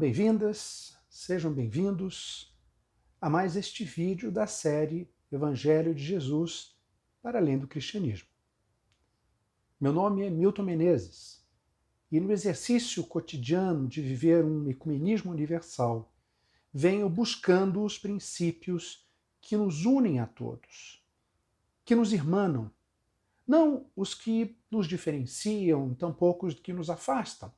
bem-vindas, sejam bem-vindos a mais este vídeo da série Evangelho de Jesus para além do cristianismo. Meu nome é Milton Menezes e no exercício cotidiano de viver um ecumenismo universal, venho buscando os princípios que nos unem a todos, que nos irmanam, não os que nos diferenciam, tampouco os que nos afastam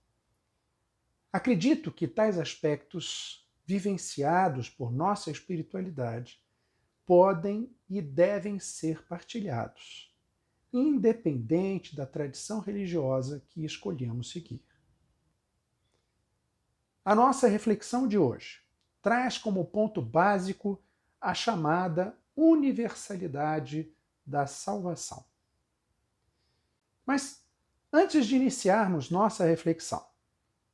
Acredito que tais aspectos vivenciados por nossa espiritualidade podem e devem ser partilhados, independente da tradição religiosa que escolhemos seguir. A nossa reflexão de hoje traz como ponto básico a chamada universalidade da salvação. Mas antes de iniciarmos nossa reflexão,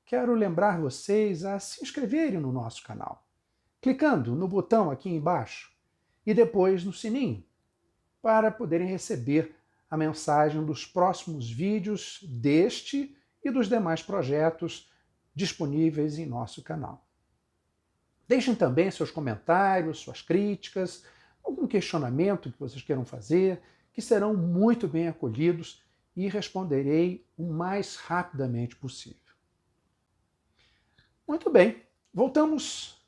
quero lembrar vocês a se inscreverem no nosso canal, clicando no botão aqui embaixo e depois no sininho, para poderem receber a mensagem dos próximos vídeos deste e dos demais projetos disponíveis em nosso canal. Deixem também seus comentários, suas críticas, algum questionamento que vocês queiram fazer, que serão muito bem acolhidos e responderei o mais rapidamente possível. Muito bem, voltamos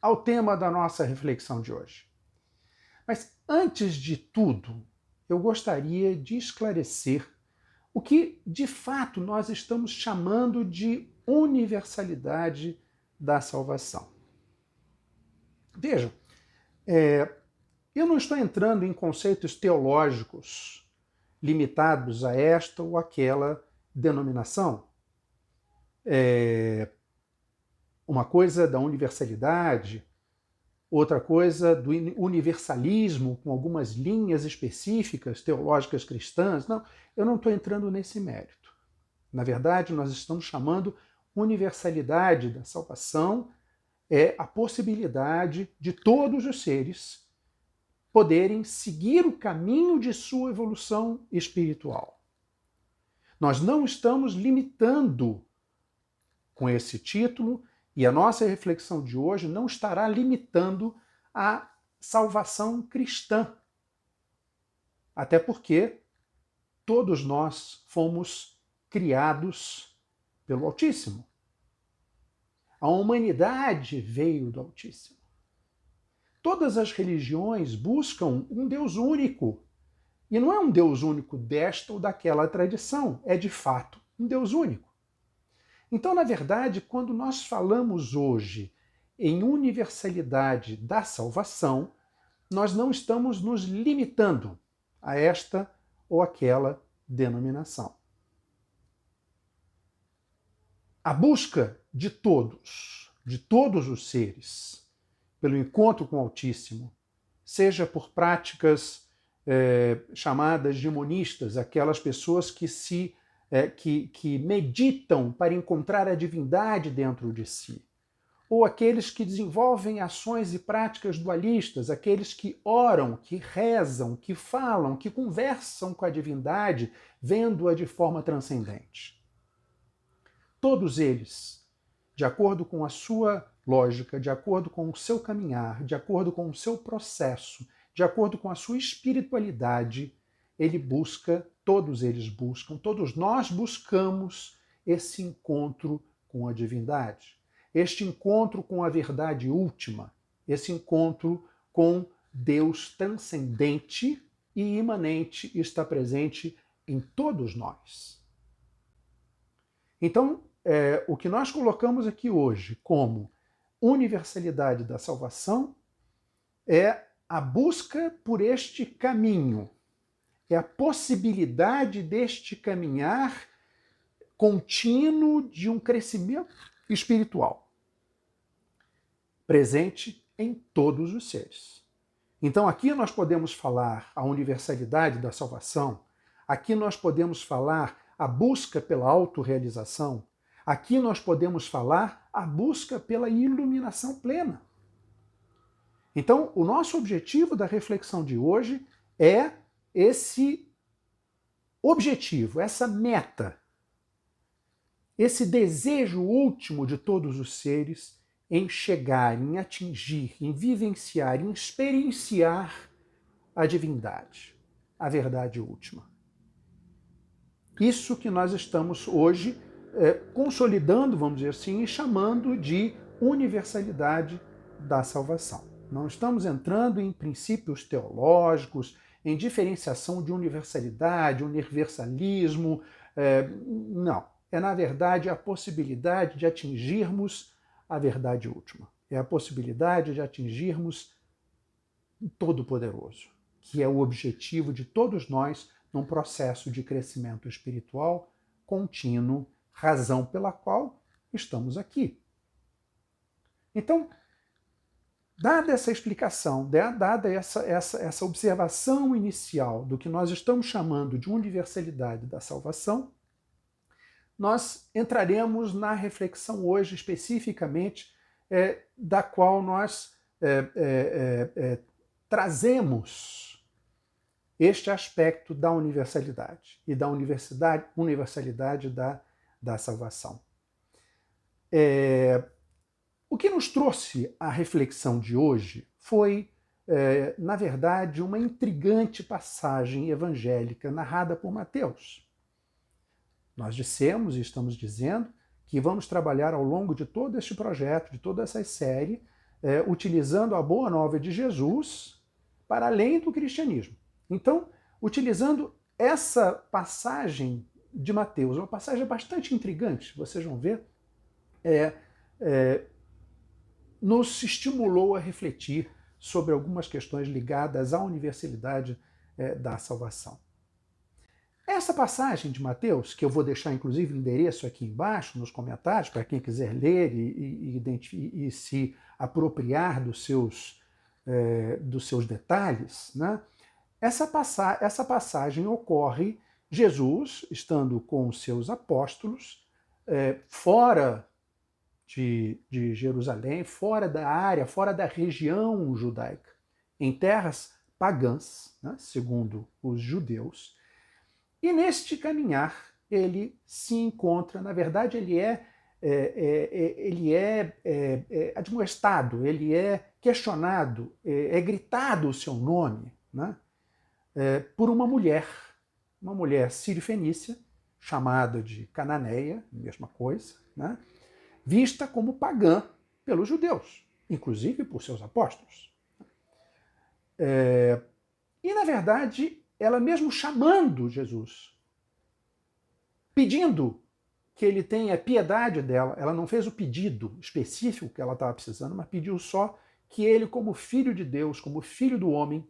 ao tema da nossa reflexão de hoje. Mas antes de tudo, eu gostaria de esclarecer o que de fato nós estamos chamando de universalidade da salvação. Vejam, é, eu não estou entrando em conceitos teológicos limitados a esta ou aquela denominação. É, uma coisa da universalidade, outra coisa do universalismo, com algumas linhas específicas teológicas cristãs. Não, eu não estou entrando nesse mérito. Na verdade, nós estamos chamando universalidade da salvação é a possibilidade de todos os seres poderem seguir o caminho de sua evolução espiritual. Nós não estamos limitando com esse título e a nossa reflexão de hoje não estará limitando a salvação cristã. Até porque todos nós fomos criados pelo Altíssimo. A humanidade veio do Altíssimo. Todas as religiões buscam um Deus único. E não é um Deus único desta ou daquela tradição, é de fato um Deus único. Então, na verdade, quando nós falamos hoje em universalidade da salvação, nós não estamos nos limitando a esta ou aquela denominação. A busca de todos, de todos os seres, pelo encontro com o Altíssimo, seja por práticas é, chamadas de monistas, aquelas pessoas que se é, que, que meditam para encontrar a divindade dentro de si, ou aqueles que desenvolvem ações e práticas dualistas, aqueles que oram, que rezam, que falam, que conversam com a divindade, vendo-a de forma transcendente. Todos eles, de acordo com a sua lógica, de acordo com o seu caminhar, de acordo com o seu processo, de acordo com a sua espiritualidade, ele busca, todos eles buscam, todos nós buscamos esse encontro com a divindade, este encontro com a verdade última, esse encontro com Deus transcendente e imanente está presente em todos nós. Então, é, o que nós colocamos aqui hoje como universalidade da salvação é a busca por este caminho é a possibilidade deste caminhar contínuo de um crescimento espiritual presente em todos os seres. Então aqui nós podemos falar a universalidade da salvação, aqui nós podemos falar a busca pela autorrealização, aqui nós podemos falar a busca pela iluminação plena. Então, o nosso objetivo da reflexão de hoje é esse objetivo, essa meta. esse desejo último de todos os seres em chegar, em atingir, em vivenciar, em experienciar a divindade, a verdade última. Isso que nós estamos hoje é, consolidando, vamos dizer assim, e chamando de universalidade da salvação. Não estamos entrando em princípios teológicos, em diferenciação de universalidade, universalismo. É, não. É, na verdade, a possibilidade de atingirmos a verdade última. É a possibilidade de atingirmos o Todo-Poderoso, que é o objetivo de todos nós num processo de crescimento espiritual contínuo, razão pela qual estamos aqui. Então, dada essa explicação, dada essa, essa, essa observação inicial do que nós estamos chamando de universalidade da salvação, nós entraremos na reflexão hoje especificamente é, da qual nós é, é, é, é trazemos este aspecto da universalidade e da universidade, universalidade da, da salvação. É, o que nos trouxe a reflexão de hoje foi, na verdade, uma intrigante passagem evangélica narrada por Mateus. Nós dissemos e estamos dizendo que vamos trabalhar ao longo de todo este projeto, de toda essa série, é, utilizando a boa nova de Jesus para além do cristianismo. Então, utilizando essa passagem de Mateus, uma passagem bastante intrigante, vocês vão ver, é, é, nos estimulou a refletir sobre algumas questões ligadas à universalidade é, da salvação. Essa passagem de Mateus, que eu vou deixar inclusive o endereço aqui embaixo nos comentários, para quem quiser ler e, e, e se apropriar dos seus, é, dos seus detalhes, né? essa, passa essa passagem ocorre Jesus estando com os seus apóstolos é, fora de, de Jerusalém, fora da área, fora da região judaica, em terras pagãs, né? segundo os judeus, e neste caminhar, ele se encontra, na verdade, ele é, é, é, é ele é, é, é, admoestado, ele é questionado, é, é gritado o seu nome né? por uma mulher, uma mulher sírio-fenícia, chamada de Cananeia, mesma coisa, né? Vista como pagã pelos judeus, inclusive por seus apóstolos. e, na verdade, ela mesmo chamando Jesus, pedindo que ele tenha piedade dela. Ela não fez o pedido específico que ela estava precisando, mas pediu só que ele, como filho de Deus, como filho do homem,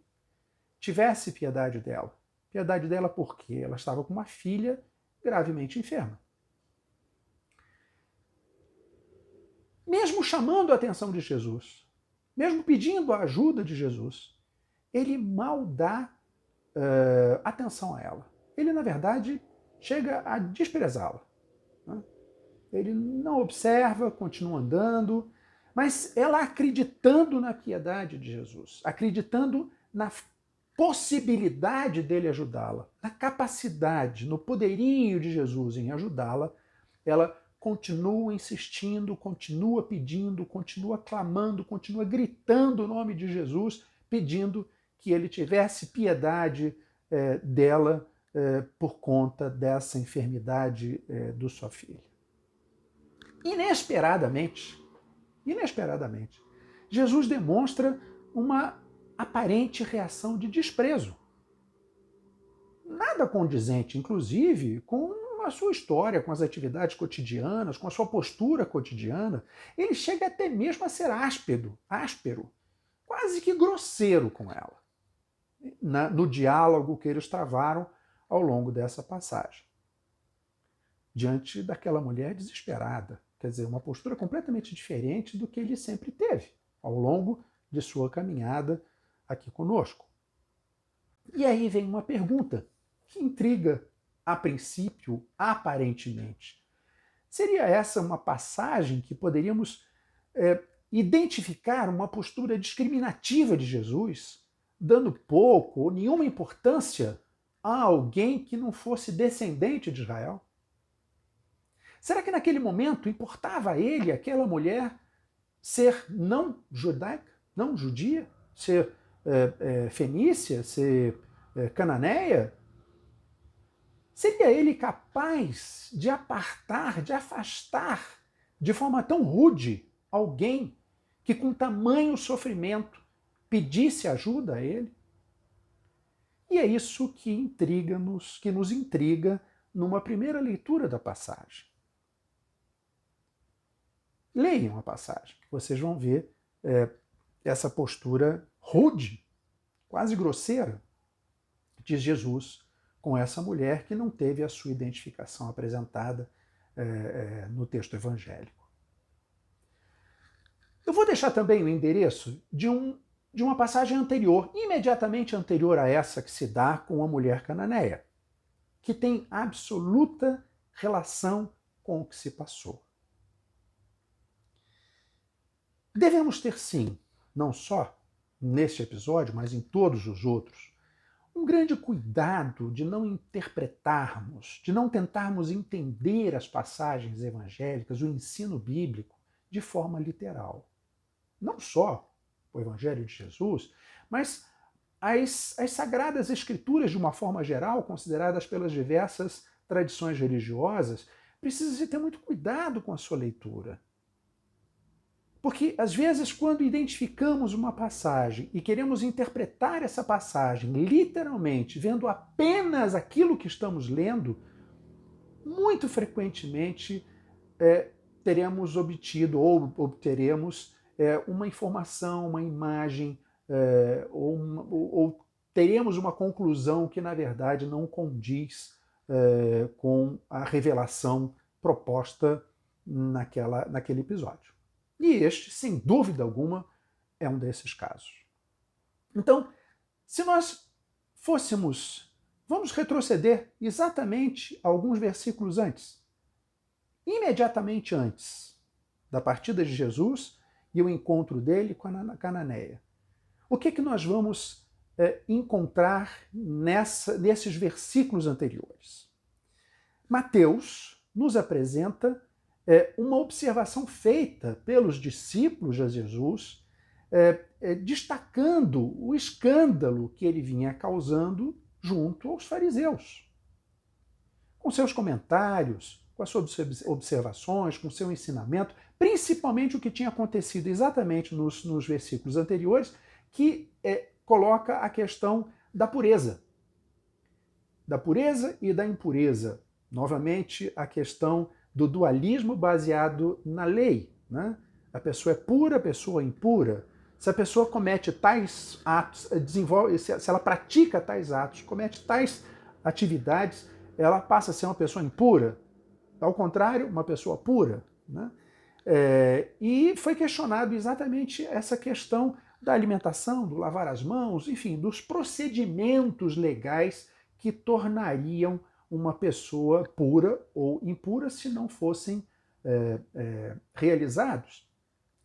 tivesse piedade dela. Piedade dela porque ela estava com uma filha gravemente enferma. Mesmo chamando a atenção de Jesus, mesmo pedindo a ajuda de Jesus, ele mal dá uh, atenção a ela. Ele, na verdade, chega a desprezá-la. Né? Ele não observa, continua andando, mas ela acreditando na piedade de Jesus, acreditando na possibilidade dele ajudá-la, na capacidade, no poderio de Jesus em ajudá-la, ela continua insistindo, continua pedindo, continua clamando, continua gritando o nome de Jesus, pedindo que ele tivesse piedade é, dela é, por conta dessa enfermidade é, do sua filha. Inesperadamente, inesperadamente, Jesus demonstra uma aparente reação de desprezo. Nada condizente, inclusive, com a sua história, com as atividades cotidianas, com a sua postura cotidiana. Ele chega até mesmo a ser áspero, áspero, quase que grosseiro com ela na, no diálogo que eles travaram ao longo dessa passagem. Diante daquela mulher desesperada, quer dizer, uma postura completamente diferente do que ele sempre teve ao longo de sua caminhada aqui conosco. E aí vem uma pergunta que intriga a princípio, aparentemente. Seria essa uma passagem que poderíamos é, identificar uma postura discriminativa de Jesus dando pouco ou nenhuma importância a alguém que não fosse descendente de Israel? Será que naquele momento importava a ele, aquela mulher, ser não judaica, não judia, ser é, é, fenícia, ser é, cananeia? Seria ele capaz de apartar, de afastar de forma tão rude alguém que com tamanho sofrimento pedisse ajuda a ele? E é isso que intriga-nos, que nos intriga numa primeira leitura da passagem. Leiam a passagem, vocês vão ver é, essa postura rude, quase grosseira, de Jesus com essa mulher que não teve a sua identificação apresentada é, é, no texto evangélico. Eu vou deixar também o endereço de, um, de uma passagem anterior, imediatamente anterior a essa que se dá com a mulher cananeia, que tem absoluta relação com o que se passou. Devemos ter, sim, não só neste episódio, mas em todos os outros, um grande cuidado de não interpretarmos, de não tentarmos entender as passagens evangélicas, o ensino bíblico, de forma literal. Não só o Evangelho de Jesus, mas as, as Sagradas Escrituras, de uma forma geral, consideradas pelas diversas tradições religiosas, precisa se ter muito cuidado com a sua leitura. Porque, às vezes, quando identificamos uma passagem e queremos interpretar essa passagem literalmente, vendo apenas aquilo que estamos lendo, muito frequentemente é, teremos obtido ou obteremos é, uma informação, uma imagem, é, ou, uma, ou, ou, teremos uma conclusão que, na verdade, não condiz é, com a revelação proposta naquela, naquele episódio. E este, sem dúvida alguma, é um desses casos. Então, se nós fôssemos, vamos retroceder exatamente alguns versículos antes. Imediatamente antes da partida de Jesus e o encontro dele com a Cananeia. O que, é que nós vamos é, encontrar nessa, nesses versículos anteriores? Mateus nos apresenta é, uma observação feita pelos discípulos de Jesus, é, é, destacando o escândalo que ele vinha causando junto aos fariseus. Com seus comentários, com as suas observações, com seu ensinamento, principalmente o que tinha acontecido exatamente nos, nos versículos anteriores, que é, coloca a questão da pureza. Da pureza e da impureza. Novamente, a questão do dualismo baseado na lei. Né? A pessoa é pura, a pessoa é impura. Se a pessoa comete tais atos, desenvolve, se ela pratica tais atos, comete tais atividades, ela passa a ser uma pessoa impura. Ao contrário, uma pessoa pura. Né? É, e foi questionado exatamente essa questão da alimentação, do lavar as mãos, enfim, dos procedimentos legais que tornariam uma pessoa pura ou impura se não fossem é, é, realizados.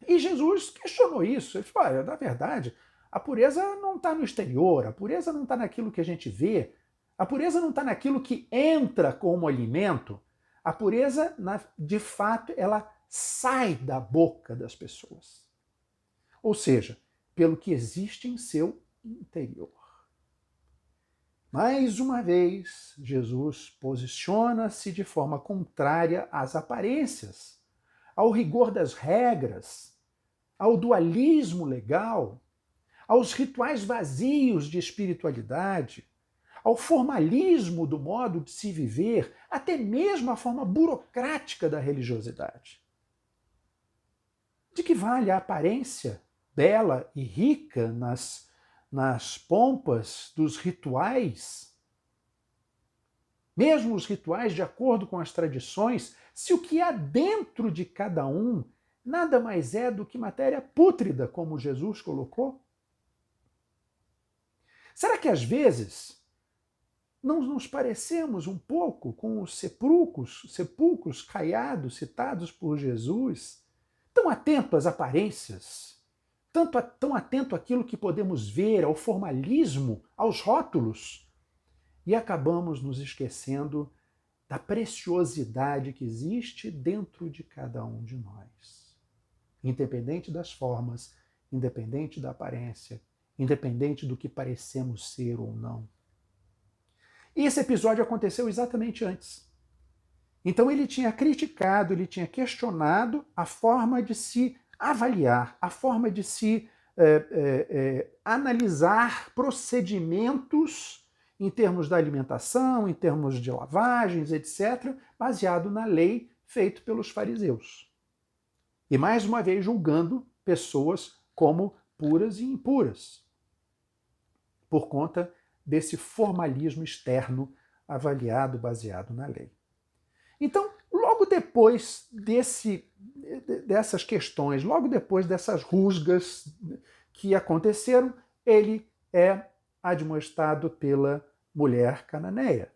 E Jesus questionou isso. Ele falou: olha, na verdade, a pureza não está no exterior, a pureza não está naquilo que a gente vê, a pureza não está naquilo que entra como alimento, a pureza, de fato, ela sai da boca das pessoas. Ou seja, pelo que existe em seu interior. Mais uma vez, Jesus posiciona-se de forma contrária às aparências, ao rigor das regras, ao dualismo legal, aos rituais vazios de espiritualidade, ao formalismo do modo de se viver, até mesmo à forma burocrática da religiosidade. De que vale a aparência bela e rica nas, nas pompas dos rituais? Mesmo os rituais de acordo com as tradições, se o que há dentro de cada um nada mais é do que matéria pútrida, como Jesus colocou? Será que às vezes não nos parecemos um pouco com os sepulcros, sepulcros caiados citados por Jesus, tão atento às aparências, tanto, tão atento àquilo que podemos ver, ao formalismo, aos rótulos, e acabamos nos esquecendo da preciosidade que existe dentro de cada um de nós. Independente das formas, independente da aparência, independente do que parecemos ser ou não. E esse episódio aconteceu exatamente antes. Então ele tinha criticado, ele tinha questionado a forma de se avaliar, a forma de se é, é, analisar procedimentos em termos da alimentação, em termos de lavagens, etc., baseado na lei feito pelos fariseus. E mais uma vez julgando pessoas como puras e impuras, por conta desse formalismo externo avaliado baseado na lei. Então, logo depois desse, dessas questões, logo depois dessas rusgas que aconteceram, ele é admoestado pela mulher cananeia.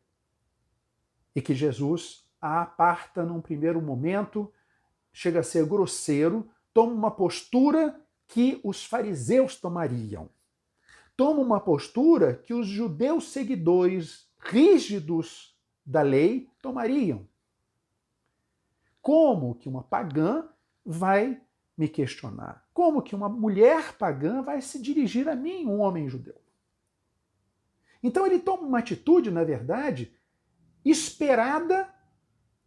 E que Jesus a aparta num primeiro momento, chega a ser grosseiro, toma uma postura que os fariseus tomariam. Toma uma postura que os judeus seguidores rígidos da lei tomariam. Como que uma pagã vai me questionar? Como que uma mulher pagã vai se dirigir a mim, um homem judeu? Então ele toma uma atitude, na verdade, esperada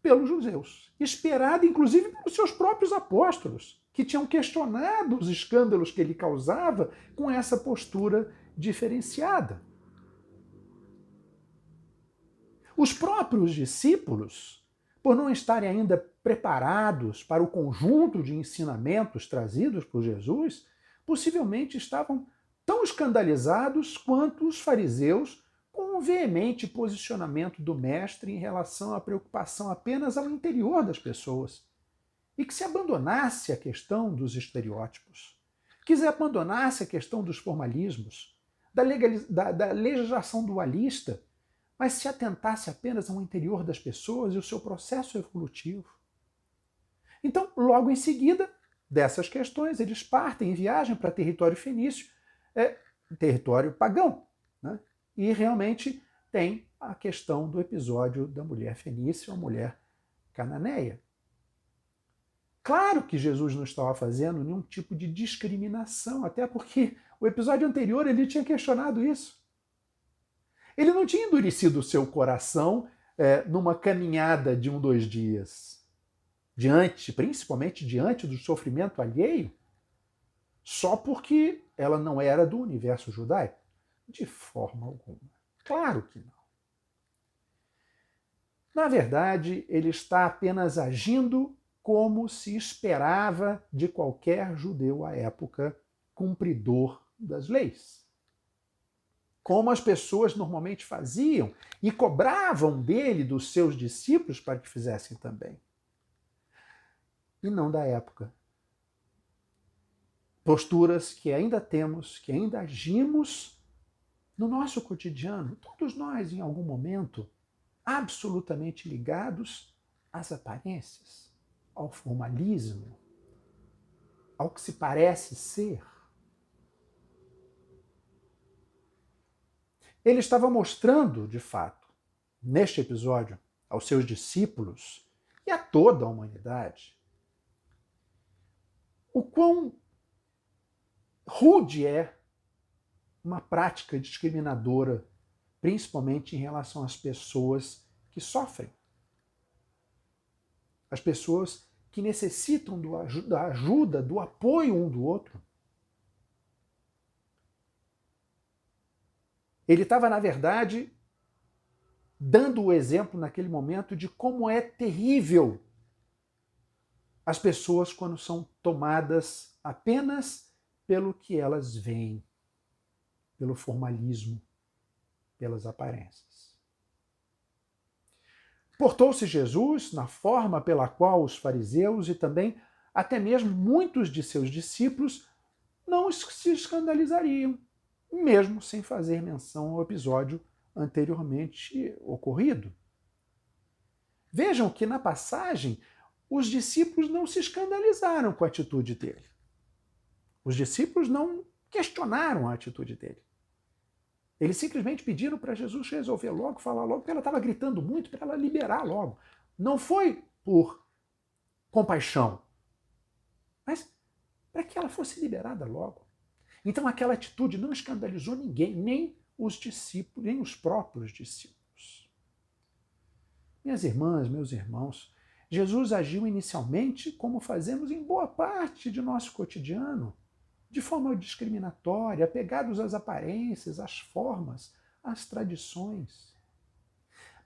pelos judeus, esperada inclusive pelos seus próprios apóstolos, que tinham questionado os escândalos que ele causava com essa postura diferenciada. Os próprios discípulos, por não estarem ainda preparados para o conjunto de ensinamentos trazidos por Jesus, possivelmente estavam tão escandalizados quanto os fariseus com o veemente posicionamento do mestre em relação à preocupação apenas ao interior das pessoas e que se abandonasse a questão dos estereótipos, que se abandonasse a questão dos formalismos, da, da, da legislação dualista, mas se atentasse apenas ao interior das pessoas e o seu processo evolutivo. Então, logo em seguida dessas questões, eles partem em viagem para território fenício é território pagão. Né? E realmente tem a questão do episódio da mulher fenícia, a mulher cananeia. Claro que Jesus não estava fazendo nenhum tipo de discriminação, até porque o episódio anterior ele tinha questionado isso. Ele não tinha endurecido o seu coração é, numa caminhada de um, dois dias, diante, principalmente diante do sofrimento alheio, só porque ela não era do universo judaico? De forma alguma. Claro que não. Na verdade, ele está apenas agindo como se esperava de qualquer judeu à época, cumpridor das leis. Como as pessoas normalmente faziam e cobravam dele, dos seus discípulos, para que fizessem também. E não da época posturas que ainda temos, que ainda agimos no nosso cotidiano, todos nós em algum momento, absolutamente ligados às aparências, ao formalismo, ao que se parece ser. Ele estava mostrando, de fato, neste episódio, aos seus discípulos e a toda a humanidade, o quão rude é uma prática discriminadora, principalmente em relação às pessoas que sofrem. As pessoas que necessitam da ajuda, do apoio um do outro. Ele estava, na verdade, dando o exemplo naquele momento de como é terrível as pessoas quando são tomadas apenas pelo que elas veem, pelo formalismo, pelas aparências. Portou-se Jesus na forma pela qual os fariseus e também até mesmo muitos de seus discípulos não se escandalizariam, mesmo sem fazer menção ao episódio anteriormente ocorrido. Vejam que na passagem os discípulos não se escandalizaram com a atitude dele. Os discípulos não questionaram a atitude dele. Eles simplesmente pediram para Jesus resolver logo, falar logo, porque ela estava gritando muito para ela liberar logo. Não foi por compaixão, mas para que ela fosse liberada logo. Então aquela atitude não escandalizou ninguém, nem os discípulos, nem os próprios discípulos. Minhas irmãs, meus irmãos, Jesus agiu inicialmente como fazemos em boa parte de nosso cotidiano, de forma discriminatória, apegados às aparências, às formas, às tradições.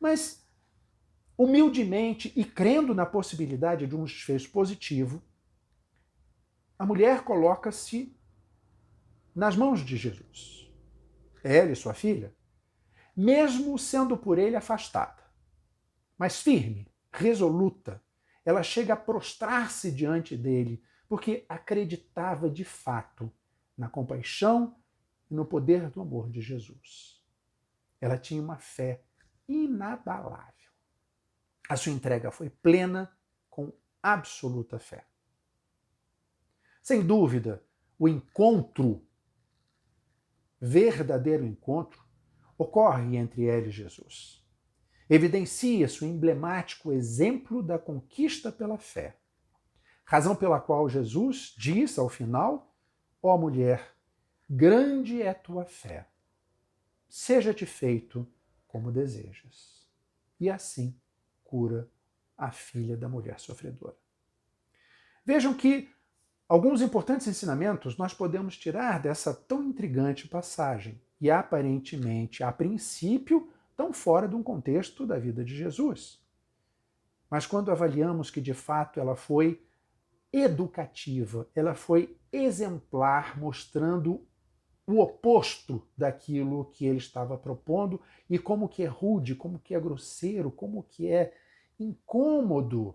Mas, humildemente e crendo na possibilidade de um desfecho positivo, a mulher coloca-se nas mãos de Jesus. Ela e sua filha, mesmo sendo por ele afastada, mas firme, resoluta, ela chega a prostrar-se diante dele, porque acreditava de fato na compaixão e no poder do amor de Jesus. Ela tinha uma fé inabalável. A sua entrega foi plena, com absoluta fé. Sem dúvida, o encontro, verdadeiro encontro, ocorre entre ela e Jesus. Evidencia-se o emblemático exemplo da conquista pela fé. Razão pela qual Jesus diz ao final: Ó oh, mulher, grande é tua fé, seja-te feito como desejas. E assim cura a filha da mulher sofredora. Vejam que Alguns importantes ensinamentos nós podemos tirar dessa tão intrigante passagem e aparentemente, a princípio, tão fora de um contexto da vida de Jesus. Mas quando avaliamos que de fato ela foi educativa, ela foi exemplar, mostrando o oposto daquilo que ele estava propondo e como que é rude, como que é grosseiro, como que é incômodo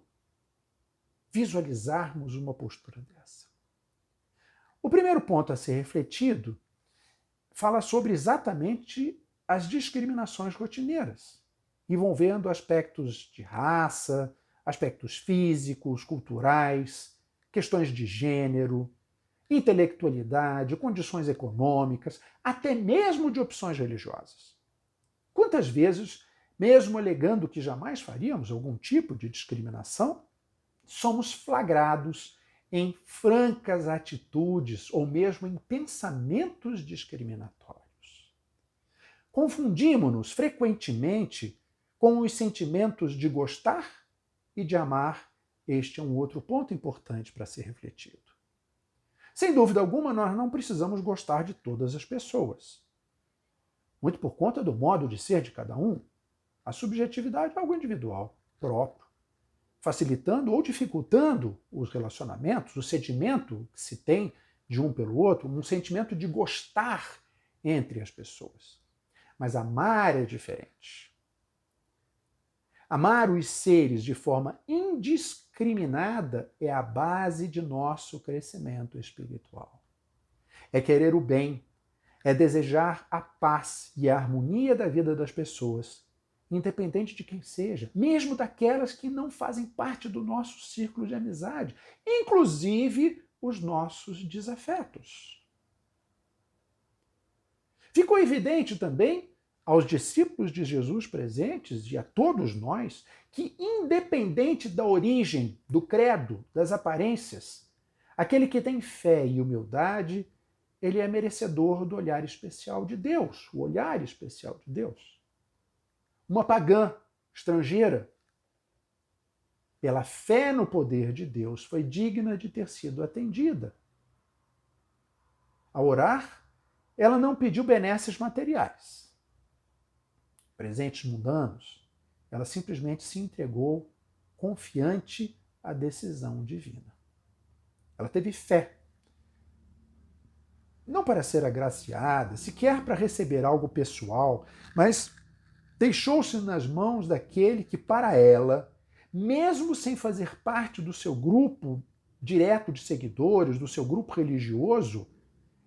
visualizarmos uma postura dessa. O primeiro ponto a ser refletido fala sobre exatamente as discriminações rotineiras, envolvendo aspectos de raça, aspectos físicos, culturais, questões de gênero, intelectualidade, condições econômicas, até mesmo de opções religiosas. Quantas vezes, mesmo alegando que jamais faríamos algum tipo de discriminação, somos flagrados em francas atitudes ou mesmo em pensamentos discriminatórios. Confundimos-nos frequentemente com os sentimentos de gostar e de amar. Este é um outro ponto importante para ser refletido. Sem dúvida alguma, nós não precisamos gostar de todas as pessoas. Muito por conta do modo de ser de cada um. A subjetividade é algo individual, próprio facilitando ou dificultando os relacionamentos, o sentimento que se tem de um pelo outro, um sentimento de gostar entre as pessoas. Mas amar é diferente. Amar os seres de forma indiscriminada é a base de nosso crescimento espiritual. É querer o bem, é desejar a paz e a harmonia da vida das pessoas independente de quem seja, mesmo daquelas que não fazem parte do nosso círculo de amizade, inclusive os nossos desafetos. Ficou evidente também aos discípulos de Jesus presentes e a todos nós que, independente da origem, do credo, das aparências, aquele que tem fé e humildade, ele é merecedor do olhar especial de Deus, o olhar especial de Deus uma pagã estrangeira, pela fé no poder de Deus, foi digna de ter sido atendida. Ao orar, ela não pediu benesses materiais, presentes mundanos, ela simplesmente se entregou confiante à decisão divina. Ela teve fé. Não para ser agraciada, sequer para receber algo pessoal, mas deixou-se nas mãos daquele que, para ela, mesmo sem fazer parte do seu grupo direto de seguidores, do seu grupo religioso,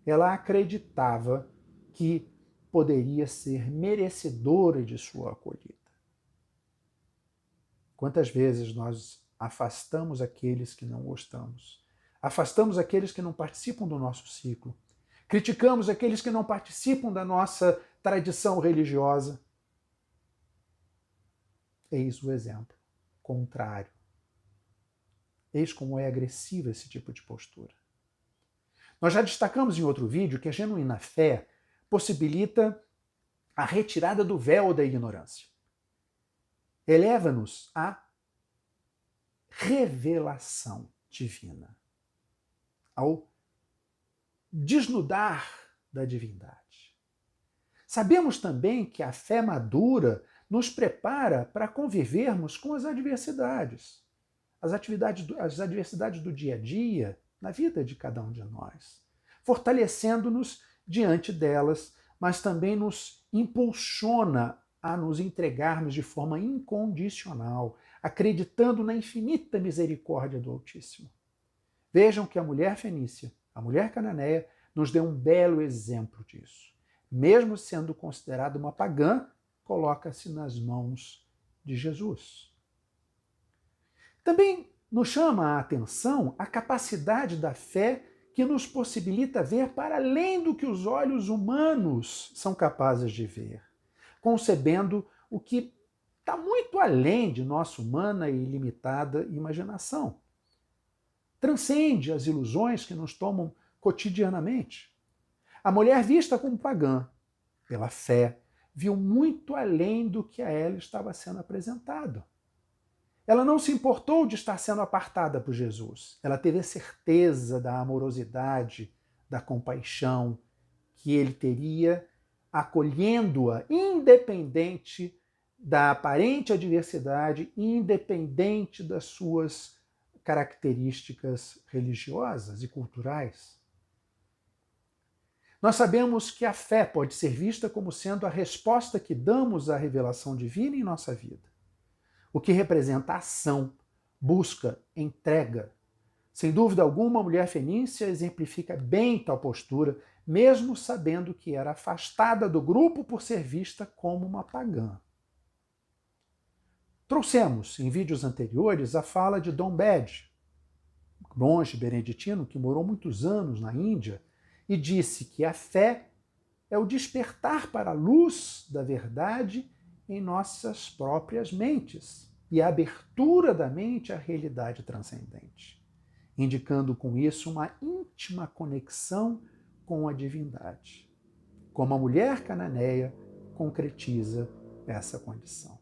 ela acreditava que poderia ser merecedora de sua acolhida. Quantas vezes nós afastamos aqueles que não gostamos, afastamos aqueles que não participam do nosso ciclo, criticamos aqueles que não participam da nossa tradição religiosa. Eis o exemplo contrário. Eis como é agressivo esse tipo de postura. Nós já destacamos em outro vídeo que a genuína fé possibilita a retirada do véu da ignorância. Eleva-nos à revelação divina, ao desnudar da divindade. Sabemos também que a fé madura nos prepara para convivermos com as adversidades, as, atividades, as adversidades do dia a dia, na vida de cada um de nós, fortalecendo-nos diante delas, mas também nos impulsiona a nos entregarmos de forma incondicional, acreditando na infinita misericórdia do Altíssimo. Vejam que a mulher fenícia, a mulher cananeia, nos deu um belo exemplo disso. Mesmo sendo considerada uma pagã, coloca-se nas mãos de Jesus. Também nos chama a atenção a capacidade da fé que nos possibilita ver para além do que os olhos humanos são capazes de ver, concebendo o que está muito além de nossa humana e limitada imaginação. Transcende as ilusões que nos tomam cotidianamente. A mulher vista como pagã, pela fé, viu muito além do que a ela estava sendo apresentado. Ela não se importou de estar sendo apartada por Jesus. Ela teve a certeza da amorosidade, da compaixão que ele teria, acolhendo-a, independente da aparente adversidade, independente das suas características religiosas e culturais. Nós sabemos que a fé pode ser vista como sendo a resposta que damos à revelação divina em nossa vida, o que representa ação, busca, entrega. Sem dúvida alguma, a mulher fenícia exemplifica bem tal postura, mesmo sabendo que era afastada do grupo por ser vista como uma pagã. Trouxemos em vídeos anteriores a fala de Dom Bede, monge beneditino que morou muitos anos na Índia e disse que a fé é o despertar para a luz da verdade em nossas próprias mentes e a abertura da mente à realidade transcendente, indicando com isso uma íntima conexão com a divindade. Como a mulher cananeia concretiza essa condição.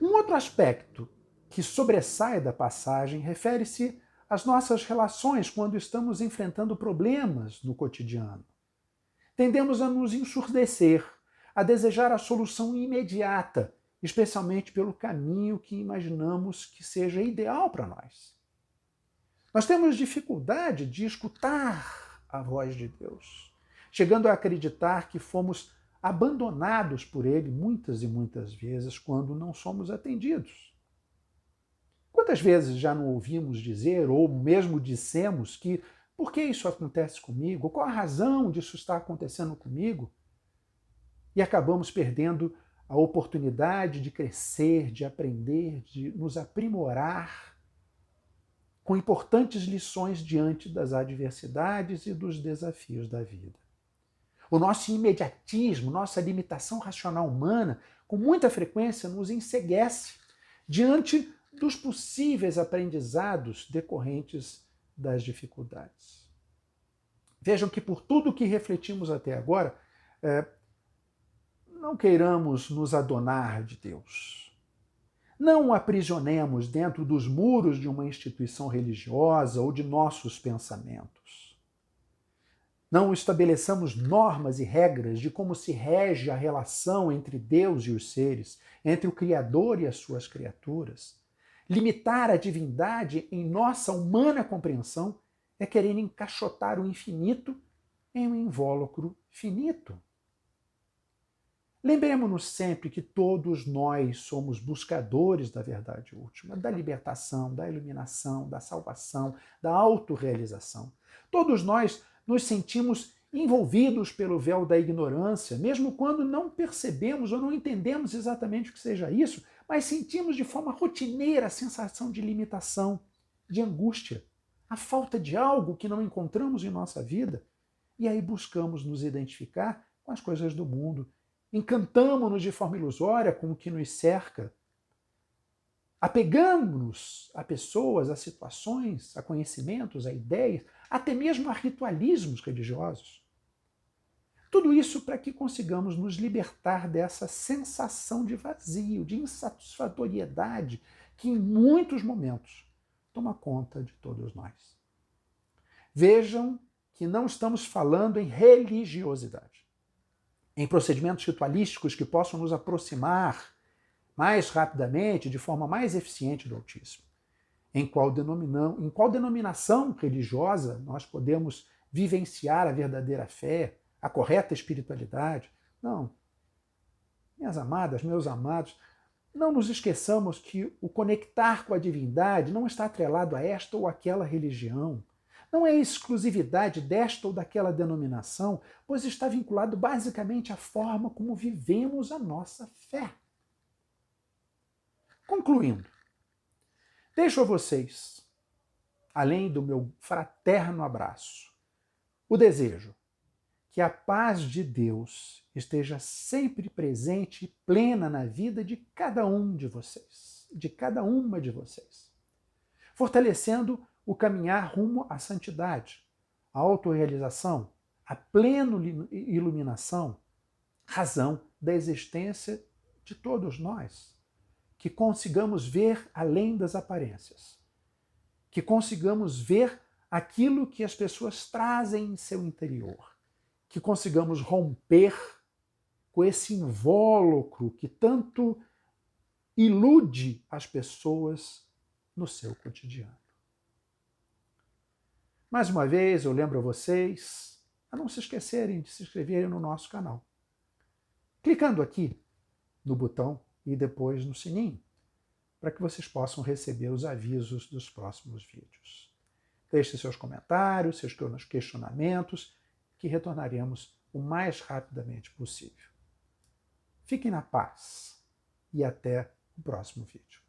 Um outro aspecto que sobressai da passagem refere-se as nossas relações quando estamos enfrentando problemas no cotidiano. Tendemos a nos ensurdecer, a desejar a solução imediata, especialmente pelo caminho que imaginamos que seja ideal para nós. Nós temos dificuldade de escutar a voz de Deus, chegando a acreditar que fomos abandonados por Ele muitas e muitas vezes quando não somos atendidos. Quantas vezes já não ouvimos dizer, ou mesmo dissemos, que por que isso acontece comigo? Qual a razão disso estar acontecendo comigo? E acabamos perdendo a oportunidade de crescer, de aprender, de nos aprimorar com importantes lições diante das adversidades e dos desafios da vida. O nosso imediatismo, nossa limitação racional humana, com muita frequência nos enseguece diante dos possíveis aprendizados decorrentes das dificuldades. Vejam que por tudo que refletimos até agora, é, não queiramos nos adonar de Deus. Não o aprisionemos dentro dos muros de uma instituição religiosa ou de nossos pensamentos. Não estabeleçamos normas e regras de como se rege a relação entre Deus e os seres, entre o Criador e as suas criaturas. Limitar a divindade em nossa humana compreensão é querer encaixotar o infinito em um invólucro finito. Lembremos-nos sempre que todos nós somos buscadores da verdade última, da libertação, da iluminação, da salvação, da autorrealização. Todos nós nos sentimos envolvidos pelo véu da ignorância, mesmo quando não percebemos ou não entendemos exatamente o que seja isso, mas sentimos de forma rotineira a sensação de limitação, de angústia, a falta de algo que não encontramos em nossa vida. E aí buscamos nos identificar com as coisas do mundo. Encantamos-nos de forma ilusória com o que nos cerca. Apegamos-nos a pessoas, a situações, a conhecimentos, a ideias, até mesmo a ritualismos religiosos. Tudo isso para que consigamos nos libertar dessa sensação de vazio, de insatisfatoriedade que em muitos momentos toma conta de todos nós. Vejam que não estamos falando em religiosidade, em procedimentos ritualísticos que possam nos aproximar mais rapidamente, de forma mais eficiente do Altíssimo. Em qual, em qual denominação religiosa nós podemos vivenciar a verdadeira fé, a correta espiritualidade. Não. Minhas amadas, meus amados, não nos esqueçamos que o conectar com a divindade não está atrelado a esta ou aquela religião. Não é exclusividade desta ou daquela denominação, pois está vinculado basicamente à forma como vivemos a nossa fé. Concluindo, deixo a vocês, além do meu fraterno abraço, o desejo que a paz de Deus esteja sempre presente e plena na vida de cada um de vocês, de cada uma de vocês, fortalecendo o caminhar rumo à santidade, à autorrealização, à plena iluminação, razão da existência de todos nós, que consigamos ver além das aparências, que consigamos ver aquilo que as pessoas trazem em seu interior que consigamos romper com esse invólucro que tanto ilude as pessoas no seu cotidiano. Mais uma vez, eu lembro a vocês a não se esquecerem de se inscreverem no nosso canal. Clicando aqui no botão e depois no sininho, para que vocês possam receber os avisos dos próximos vídeos. Deixe seus comentários, seus questionamentos que retornaremos o mais rapidamente possível. Fiquem na paz e até o próximo vídeo.